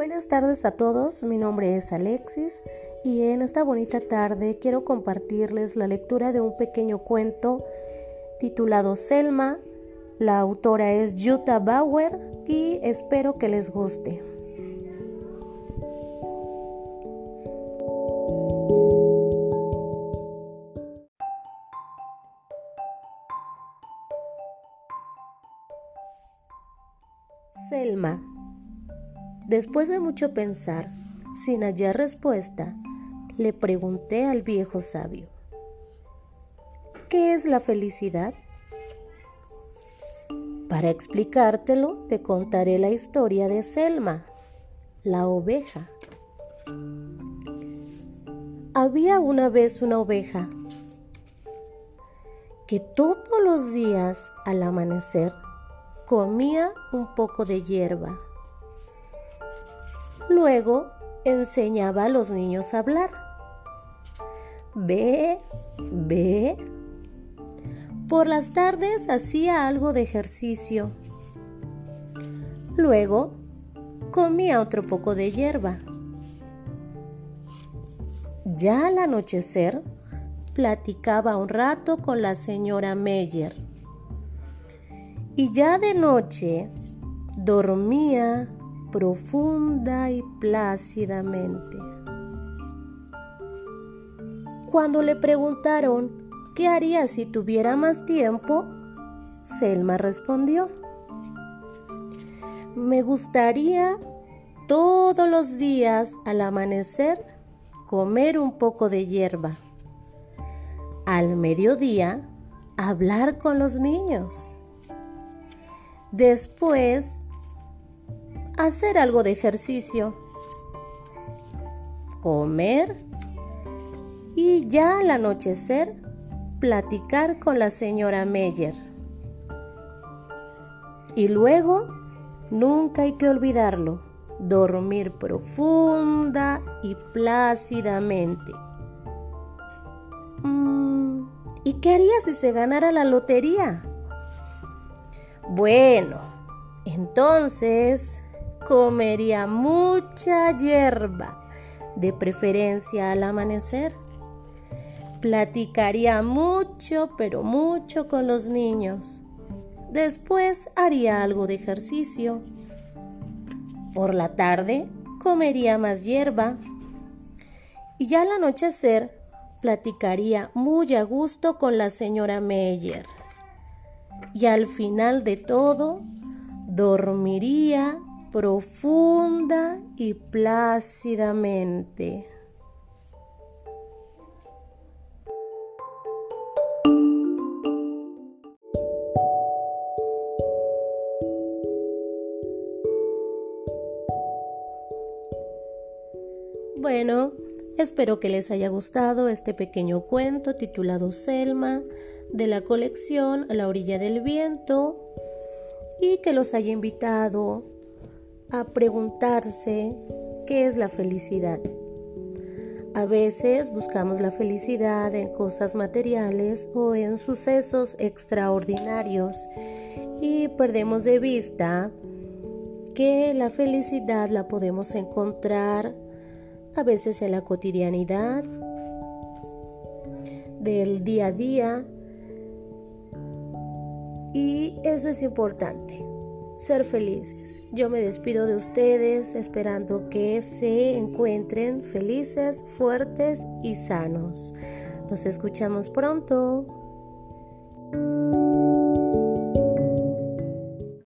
Buenas tardes a todos, mi nombre es Alexis y en esta bonita tarde quiero compartirles la lectura de un pequeño cuento titulado Selma. La autora es Jutta Bauer y espero que les guste. Selma. Después de mucho pensar, sin hallar respuesta, le pregunté al viejo sabio, ¿qué es la felicidad? Para explicártelo, te contaré la historia de Selma, la oveja. Había una vez una oveja que todos los días al amanecer comía un poco de hierba. Luego enseñaba a los niños a hablar. Ve, ve. Por las tardes hacía algo de ejercicio. Luego comía otro poco de hierba. Ya al anochecer platicaba un rato con la señora Meyer y ya de noche dormía profunda y plácidamente. Cuando le preguntaron qué haría si tuviera más tiempo, Selma respondió, me gustaría todos los días al amanecer comer un poco de hierba. Al mediodía, hablar con los niños Después, hacer algo de ejercicio, comer y ya al anochecer platicar con la señora Meyer. Y luego, nunca hay que olvidarlo, dormir profunda y plácidamente. Mm, ¿Y qué haría si se ganara la lotería? Bueno, entonces comería mucha hierba, de preferencia al amanecer. Platicaría mucho, pero mucho con los niños. Después haría algo de ejercicio. Por la tarde comería más hierba. Y ya al anochecer platicaría muy a gusto con la señora Meyer y al final de todo dormiría profunda y plácidamente. Bueno, espero que les haya gustado este pequeño cuento titulado Selma de la colección A la orilla del viento y que los haya invitado a preguntarse qué es la felicidad. A veces buscamos la felicidad en cosas materiales o en sucesos extraordinarios y perdemos de vista que la felicidad la podemos encontrar a veces en la cotidianidad del día a día y eso es importante, ser felices. Yo me despido de ustedes esperando que se encuentren felices, fuertes y sanos. Nos escuchamos pronto.